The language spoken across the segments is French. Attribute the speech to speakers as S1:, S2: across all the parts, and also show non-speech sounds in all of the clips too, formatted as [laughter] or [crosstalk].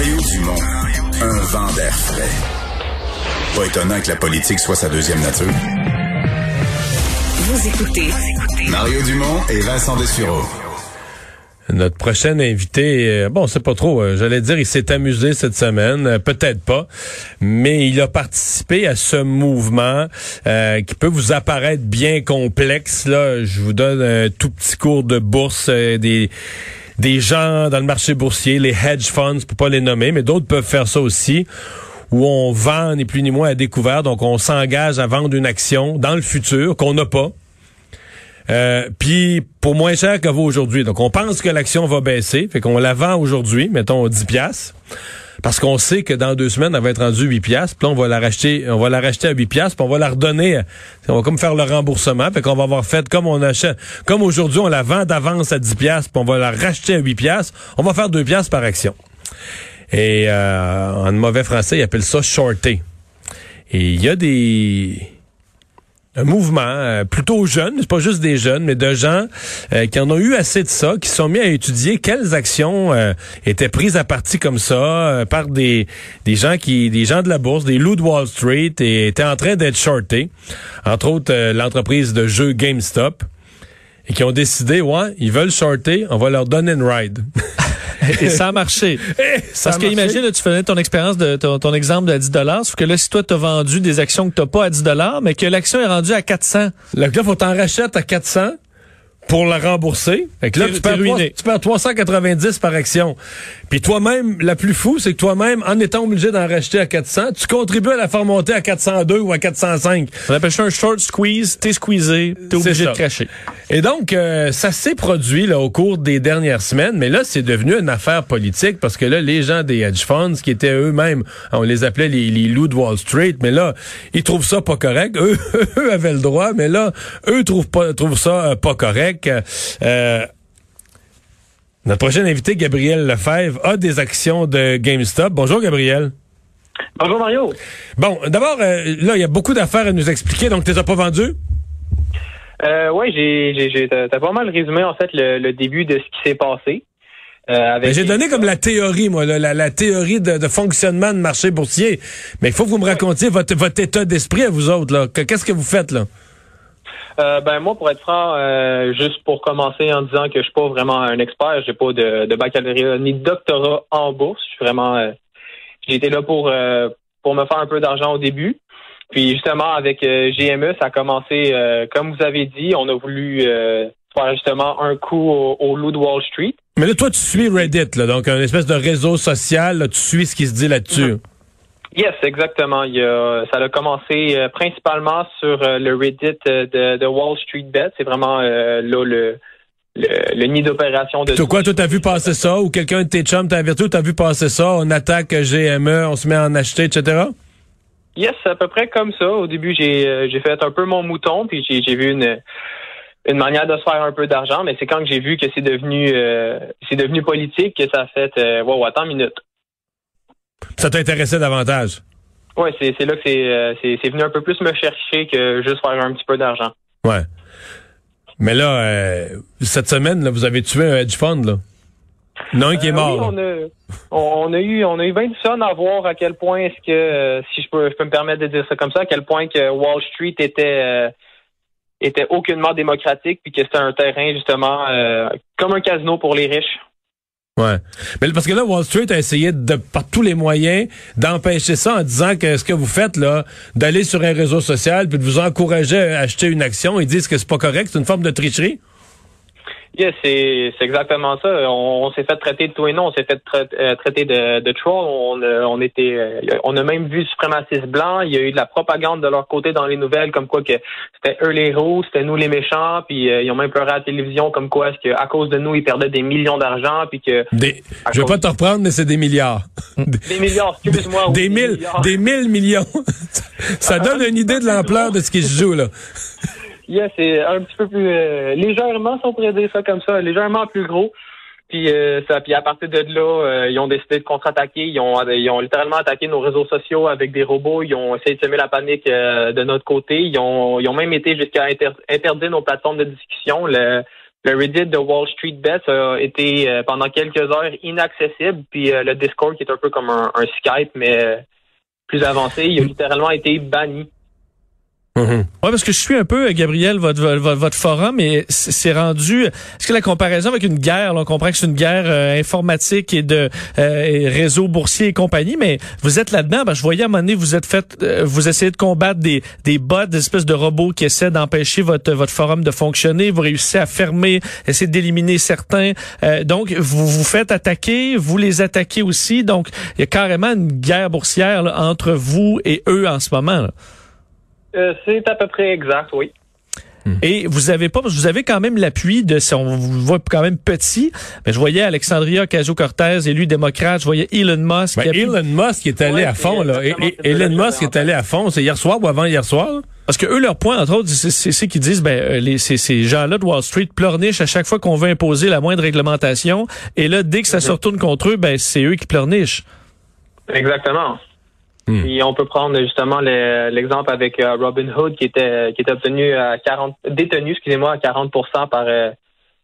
S1: Mario Dumont, un vent d'air frais. Pas étonnant que la politique soit sa deuxième nature.
S2: Vous écoutez
S1: Mario Dumont et Vincent Dessureau.
S3: Notre prochain invité, euh, bon, c'est pas trop, euh, j'allais dire, il s'est amusé cette semaine, euh, peut-être pas, mais il a participé à ce mouvement qui peut vous apparaître bien complexe. Là, je vous donne un tout petit cours de bourse des des gens dans le marché boursier, les hedge funds, pour pas les nommer, mais d'autres peuvent faire ça aussi où on vend ni plus ni moins à découvert, donc on s'engage à vendre une action dans le futur qu'on n'a pas. Euh, puis pour moins cher qu'elle vaut aujourd'hui. Donc on pense que l'action va baisser, fait qu'on la vend aujourd'hui, mettons 10 pièces parce qu'on sait que dans deux semaines elle va être rendue 8 pièces, puis on va la racheter, on va la racheter à 8 pièces, puis on va la redonner, on va comme faire le remboursement, fait qu'on va avoir fait comme on achète comme aujourd'hui on la vend d'avance à 10 pièces, puis on va la racheter à 8 pièces, on va faire 2 pièces par action. Et euh, en mauvais français, ils appellent ça shorter. Et il y a des un mouvement euh, plutôt jeune, c'est pas juste des jeunes, mais de gens euh, qui en ont eu assez de ça, qui sont mis à étudier quelles actions euh, étaient prises à partie comme ça par des des gens qui des gens de la bourse, des loups de Wall Street et étaient en train d'être shortés, entre autres l'entreprise de jeux GameStop et qui ont décidé ouais, ils veulent shorter, on va leur donner une ride. [laughs]
S4: Et ça a marché. Parce que imagine, tu faisais ton expérience de ton, exemple de 10 sauf que là, si toi, tu as vendu des actions que tu pas à 10 mais que l'action est rendue à 400.
S3: Là, il faut t'en racheter à 400 pour la rembourser. Fait que là, tu perds, tu perds 390 par action. Puis toi-même, la plus fou, c'est que toi-même, en étant obligé d'en racheter à 400, tu contribues à la faire monter à 402 ou à 405.
S4: On appelle ça un short squeeze. T'es squeezé, t'es obligé de cracher.
S3: Et donc, euh, ça s'est produit là au cours des dernières semaines, mais là, c'est devenu une affaire politique parce que là, les gens des hedge funds, qui étaient eux-mêmes, on les appelait les, les loups de Wall Street, mais là, ils trouvent ça pas correct. Eux, [laughs] eux avaient le droit, mais là, eux trouvent pas trouvent ça euh, pas correct. Euh, notre prochain invité, Gabriel Lefebvre, a des actions de GameStop. Bonjour, Gabriel.
S5: Bonjour, Mario.
S3: Bon, d'abord, euh, là, il y a beaucoup d'affaires à nous expliquer, donc tu les as pas vendues?
S5: Euh, oui, j'ai, t'as pas mal résumé, en fait, le, début de ce qui s'est passé.
S3: Euh, ben, j'ai donné comme la théorie, moi, la, théorie de, fonctionnement de marché boursier. Mais il faut que vous me racontiez votre, votre état d'esprit à vous autres. Là. Qu'est-ce que vous faites là?
S5: Euh, ben moi, pour être franc, euh, juste pour commencer en disant que je suis pas vraiment un expert, j'ai pas de, de, baccalauréat ni de doctorat en bourse. Je suis vraiment, euh, j'ai été là pour pour me faire un peu d'argent au début. Puis justement avec GME, ça a commencé comme vous avez dit, on a voulu faire justement un coup au, au loup de Wall Street.
S3: Mais là, toi, tu suis Reddit, là, donc un espèce de réseau social, tu suis ce qui se dit là-dessus.
S5: Yes, exactement. Il ça a commencé euh, principalement sur euh, le Reddit euh, de, Wall Street Bet. C'est vraiment là le, le, nid d'opération de.
S3: Toi, quoi, toi, t'as vu passer ça? Ou quelqu'un de tes chums t'a averti ou t'as vu passer ça? On attaque GME, on se met à en acheter, etc.?
S5: Yes, à peu près comme ça. Au début, j'ai j'ai fait un peu mon mouton, puis j'ai vu une une manière de se faire un peu d'argent, mais c'est quand j'ai vu que c'est devenu c'est devenu politique que ça a fait euh, wow, attends une minute.
S3: Ça t'intéressait davantage?
S5: Oui, c'est là que euh, c'est venu un peu plus me chercher que juste faire un petit peu d'argent.
S3: Ouais. Mais là, euh, cette semaine, là, vous avez tué un hedge fund, là. Non, qui est euh, mort.
S5: Oui, on, a, eu on a eu bien du fun à voir à quel point est-ce que si je peux, je peux me permettre de dire ça comme ça, à quel point que Wall Street était était aucunement démocratique puis que c'était un terrain justement comme un casino pour les riches.
S3: Ouais. Mais parce que là, Wall Street a essayé de, par tous les moyens d'empêcher ça en disant que ce que vous faites là, d'aller sur un réseau social puis de vous encourager à acheter une action, ils disent que c'est pas correct, c'est une forme de tricherie.
S5: Yes, c'est c'est exactement ça. On, on s'est fait traiter de tout et non. On s'est fait tra- euh, traiter de, de troll. On, euh, on était, euh, on a même vu suprémacistes blancs. Il y a eu de la propagande de leur côté dans les nouvelles, comme quoi que c'était eux les héros, c'était nous les méchants. Puis euh, ils ont même pleuré à la télévision, comme quoi est-ce qu'à cause de nous ils perdaient des millions d'argent, puis que
S3: Des, je vais pas te reprendre, mais c'est des milliards. [laughs]
S5: des milliards. Excuse-moi. oui,
S3: des mille,
S5: milliards.
S3: des mille millions. [laughs] Ça donne une idée de l'ampleur de ce qui se joue, là. [laughs]
S5: Yeah, c'est un petit peu plus euh, légèrement, si on pourrait dire ça comme ça, légèrement plus gros. Puis euh, ça, puis à partir de là, euh, ils ont décidé de contre-attaquer. Ils ont, ils ont littéralement attaqué nos réseaux sociaux avec des robots. Ils ont essayé de semer la panique euh, de notre côté. Ils ont, ils ont même été jusqu'à inter- interdire nos plateformes de discussion. Le, le Reddit de Wall Street Bets a été euh, pendant quelques heures inaccessible. Puis euh, le Discord, qui est un peu comme un, un Skype, mais plus avancé, il a littéralement été banni.
S3: Mhm.
S4: Ouais, parce que je suis un peu, euh, Gabriel, votre, votre, votre forum, et c'est rendu. Est-ce que la comparaison avec une guerre, là, on comprend que c'est une guerre euh, informatique et de euh, et réseaux boursiers et compagnie, mais vous êtes là-dedans. Ben, je voyais à un moment donné, vous êtes fait, euh, vous essayez de combattre des des bots, des espèces de robots qui essaient d'empêcher votre votre forum de fonctionner. Vous réussissez à fermer, essayer d'éliminer certains. Euh, donc, vous vous faites attaquer, vous les attaquez aussi. Donc, il y a carrément une guerre boursière là, entre vous et eux en ce moment. là.
S5: Euh, c'est à peu près exact, oui.
S4: Et vous avez pas, parce que vous avez quand même l'appui de, si on vous voit quand même petit, mais je voyais Alexandria Ocasio-Cortez, élu démocrate, je voyais Elon Musk.
S3: Ben,
S4: qui
S3: Elon Musk est allé
S5: Ouais,
S3: à fond, là. Et- Elon Musk est allé à fond. C'est hier soir ou avant hier soir? là?
S4: Parce que eux, leur point, entre autres, c'est qu'ils disent, ben, euh, les, ces, ces gens-là de Wall Street pleurnichent à chaque fois qu'on veut imposer la moindre réglementation. Et là, dès que ça se retourne contre eux, ben, c'est eux qui pleurnichent.
S5: Exactement.
S3: Hmm.
S5: Et on peut prendre justement le- l'exemple avec euh, Robin Hood qui était qui était obtenu à 40 détenu excusez-moi à 40% par euh,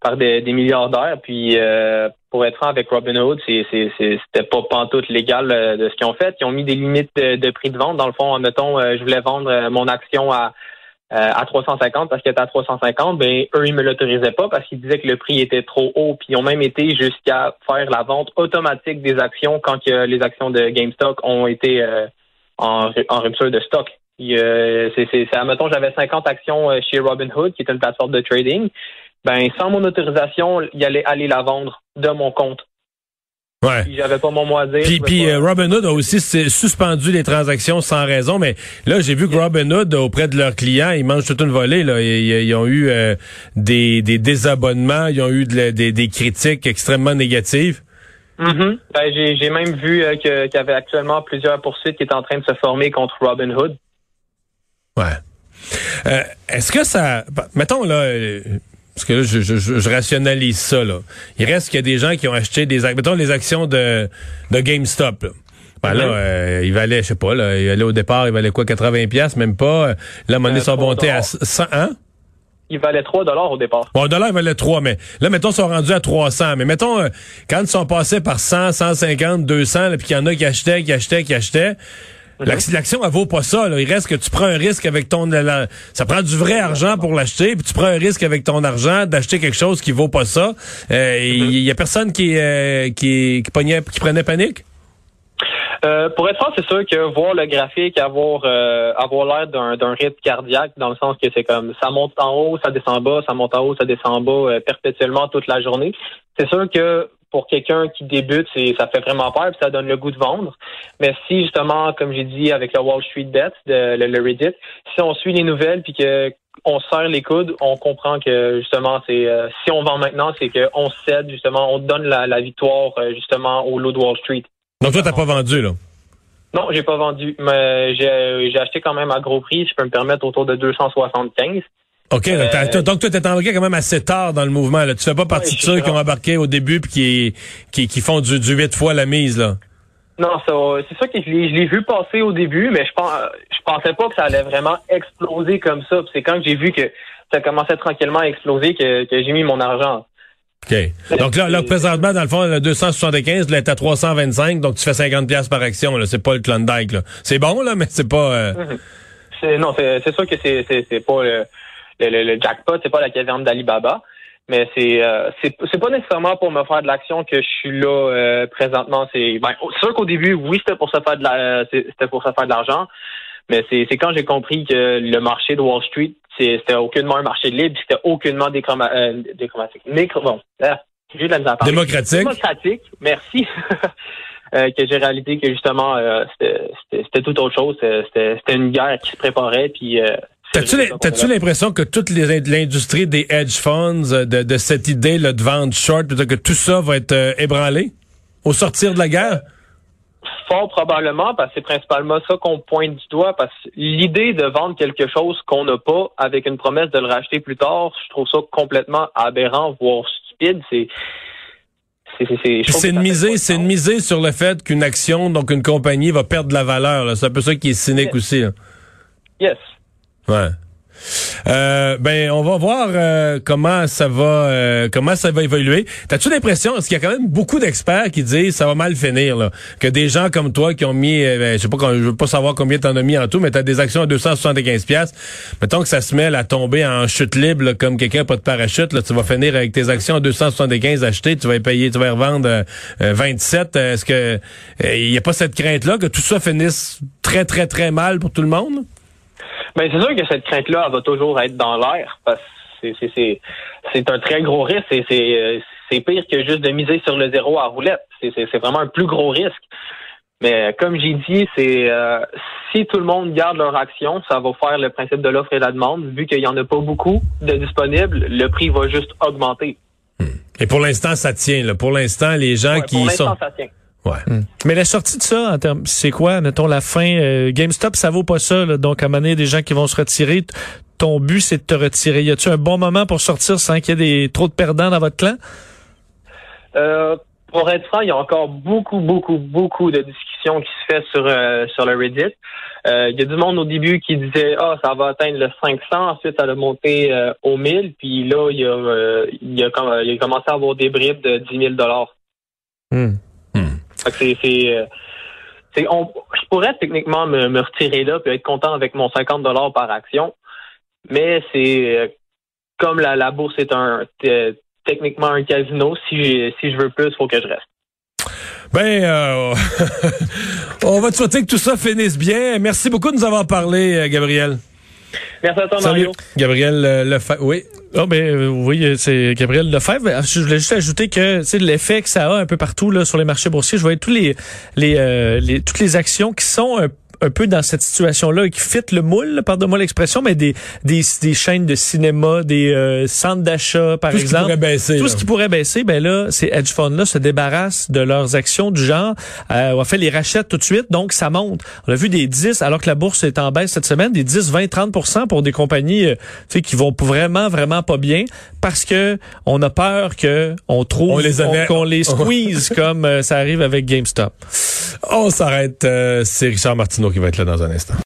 S5: par des, milliardaires. Puis euh, pour être franc avec Robin Hood c'est c'était pas pantoute légal euh, de ce qu'ils ont fait. Ils ont mis des limites de, de prix de vente. Dans le fond mettons euh, je voulais vendre euh, mon action à euh, à 350 parce qu'elle était à 350, ben eux ils me l'autorisaient pas parce qu'ils disaient que le prix était trop haut. Puis ils ont même été jusqu'à faire la vente automatique des actions quand que les actions de GameStop ont été euh, en, ru- en rupture de stock. Euh, c'est, admettons, j'avais 50 actions euh, chez Robinhood, qui est une plateforme de trading. Ben, sans mon autorisation, il allait aller la vendre de mon compte.
S3: Ouais.
S5: Puis j'avais pas mon mot à dire.
S3: Puis, puis euh,
S5: pas-
S3: Robinhood a aussi suspendu les transactions sans raison, mais là j'ai vu que Robinhood auprès de leurs clients, ils mangent toute une volée. Là. Ils, ils ont eu euh, des, des désabonnements, ils ont eu de des, des critiques extrêmement négatives.
S5: Mhm. Ben, j'ai, même vu euh, qu'il y avait actuellement plusieurs poursuites qui étaient en train de se former contre Robinhood.
S3: Ouais. Euh, Est-ce que ça, mettons là, parce que là je, je, je- rationalise ça là. Il reste qu'il y a des gens qui ont acheté des, mettons les actions de de GameStop. Là. Ben là,
S5: Mhm.
S3: euh, il valait, je sais pas, là, il allait au départ, il valait quoi, 80 pièces, même pas. La monnaie
S5: Euh,
S3: sont
S5: trois
S3: montées à
S5: dollars.
S3: 100, hein?
S5: Il valait 3 dollars au départ.
S3: Bon, un dollar, il valait 3, mais là, mettons, ils sont rendus à 300. Mais mettons, euh, quand ils sont passés par 100, 150, 200, là, puis qu'il y en a qui achetaient, qui achetaient, qui achetaient, l'action, elle vaut pas ça. Là. Il reste que tu prends un risque avec ton... la- ça prend du vrai argent pour l'acheter, puis tu prends un risque avec ton argent d'acheter quelque chose qui vaut pas ça. Euh, Il y a personne qui, euh, qui, qui, pognait- qui prenait panique?
S5: Euh, pour être franc, c'est sûr que voir le graphique avoir euh, avoir l'air d'un, d'un rythme cardiaque, dans le sens que c'est comme ça monte en haut, ça descend en bas, ça monte en haut, ça descend en bas euh, perpétuellement toute la journée. C'est sûr que pour quelqu'un qui débute, c'est ça fait vraiment peur, puis ça donne le goût de vendre. Mais si justement, comme j'ai dit avec le Wall Street Bet, de, le, le Reddit, si on suit les nouvelles puis que on serre les coudes, on comprend que justement c'est euh, si on vend maintenant, c'est qu'on cède justement, on donne la, la victoire euh, justement au lot de Wall Street.
S3: Donc toi, t'as pas vendu, là?
S5: Non, j'ai pas vendu, mais j'ai j'ai acheté quand même à gros prix. Je peux me permettre autour de 275.
S3: OK,
S5: Euh,
S3: donc toi, t'es embarqué quand même assez tard dans le mouvement. Là. Tu fais pas partie
S5: Ouais,
S3: de ceux qui ont embarqué au début puis qui, qui, qui font du, du 8 fois la mise, là?
S5: Non, ça, c'est ça que je l'ai vu passer au début, mais je pense, je pensais pas que ça allait vraiment exploser comme ça. C'est quand j'ai vu que ça commençait tranquillement à exploser que, que j'ai mis mon argent.
S3: OK. Donc là, là, présentement, dans le fond, le 275, là, est à 325, donc tu fais 50 pièces par action. Là. C'est pas le Klondike. Là. C'est bon, là, mais c'est pas... euh,
S5: C'est, non, c'est, sûr que c'est, pas le, le, le- le jackpot, c'est pas la caverne d'Alibaba, mais c'est, euh, c'est, pas nécessairement pour me faire de l'action que je suis là euh, présentement. C'est, ben, sûr qu'au début, oui, c'était pour se faire de la, c'est- c'était pour se faire de l'argent, mais c'est, quand j'ai compris que le marché de Wall Street, c'était aucunement un marché libre, c'était aucunement déchroma- euh, déchromatique. Micro, bon, j'ai de la misère à parler.
S3: Démocratique.
S5: Démocratique, merci. [laughs] Euh, que j'ai réalisé que justement, euh, c'était- tout autre chose. C'était c'était une guerre qui se préparait, puis... Euh,
S3: T'as-tu l'impression que toute l'industrie des hedge funds, euh, de, de cette idée là, de vendre short, que tout ça va être euh, ébranlé au sortir de la guerre?
S5: Fort probablement, parce que c'est principalement ça qu'on pointe du doigt, parce que l'idée de vendre quelque chose qu'on n'a pas avec une promesse de le racheter plus tard, je trouve ça complètement aberrant, voire stupide. C'est c'est c'est- c'est- je
S3: Puis
S5: trouve
S3: c'est
S5: de
S3: c'est une
S5: sens.
S3: misée sur le fait qu'une action, donc une compagnie, va perdre de la valeur. là. C'est un peu ça qui est cynique
S5: Yes.
S3: aussi. là.
S5: Yes.
S3: Ouais. Euh, ben, on va voir euh, comment ça va, euh, comment ça va évoluer. T'as-tu l'impression, parce qu'il y a quand même beaucoup d'experts qui disent ça va mal finir, là, que des gens comme toi qui ont mis, euh, ben, je sais pas, je veux pas savoir combien t'en as mis en tout, mais t'as des actions à 275 pièces. Mettons que ça se met à tomber en chute libre, là, comme quelqu'un pas de parachute, là, tu vas finir avec tes actions à 275 achetées, tu vas les payer, tu vas les revendre euh, euh, 27. Euh, Est-ce que il y a pas cette crainte-là que tout ça finisse très très très mal pour tout le monde?
S5: Ben, c'est sûr que cette crainte-là, va toujours être dans l'air, parce que c'est- c'est- c'est c'est un très gros risque. C'est- pire que juste de miser sur le zéro à roulette. C'est- C'est c'est vraiment un plus gros risque. Mais comme j'ai dit, c'est euh, si tout le monde garde leur action, ça va faire le principe de l'offre et la demande. Vu qu'il y en a pas beaucoup de disponibles, le prix va juste augmenter.
S3: Et pour l'instant, ça tient. Là. Pour l'instant, les gens
S5: Ouais,
S3: qui
S5: pour l'instant,
S3: sont...
S5: ça tient.
S3: Ouais.
S4: Mais la sortie de ça, en termes, c'est quoi, mettons, la fin? euh, GameStop, ça vaut pas ça. là. donc, à un moment donné, des gens qui vont se retirer. T- Ton but, c'est de te retirer. Y a-tu un bon moment pour sortir sans qu'il y ait des, trop de perdants dans votre clan?
S5: Euh, pour être franc, il y a encore beaucoup, beaucoup, beaucoup de discussions qui se fait sur euh, sur le Reddit. Euh, il y a du monde au début qui disait ah ça va atteindre le 500, ensuite ça a monté euh, au 1000, puis là il y a euh, il y a, com- il a commencé à avoir des bribes de 10 000 dollars.
S4: Hmm.
S5: Euh, c'est- on, je pourrais techniquement me, retirer là puis être content avec mon 50 dollars par action, mais c'est euh, comme la, la bourse est un techniquement un casino. Si si je veux plus, faut que je reste.
S3: Ben, euh, [laughs] on va te souhaiter que tout ça finisse bien. Merci beaucoup de nous avoir parlé, Gabriel.
S5: Merci à toi, Mario.
S3: Gabriel euh, Lefebvre. Oui.
S4: Ah ben euh, oui, euh, c'est Gabriel Lefebvre. Ben, Je voulais juste ajouter que c'est l'effet que ça a un peu partout là sur les marchés boursiers. Je voyais tous les les, euh, les toutes les actions qui sont un, un peu dans cette situation-là et qui fit le moule, pardonne-moi l'expression, mais des, des des chaînes de cinéma, des euh, centres d'achat par
S3: Tout ce qui
S4: exemple.
S3: pourrait baisser.
S4: Tout
S3: là.
S4: ce qui pourrait baisser, ben là, ces hedge funds-là se débarrassent de leurs actions du genre. Euh, on a fait les rachètes tout de suite, donc ça monte. On a vu des 10, alors que la bourse est en baisse cette semaine, des 10, 20, 30% pour des compagnies euh, tu sais, qui vont vraiment, vraiment pas bien parce que on a peur que on trouve
S3: On les avait-
S4: qu'on les [laughs] squeeze comme euh, ça arrive avec GameStop.
S3: On s'arrête. euh, C'est Richard Martineau qui va être là dans un instant.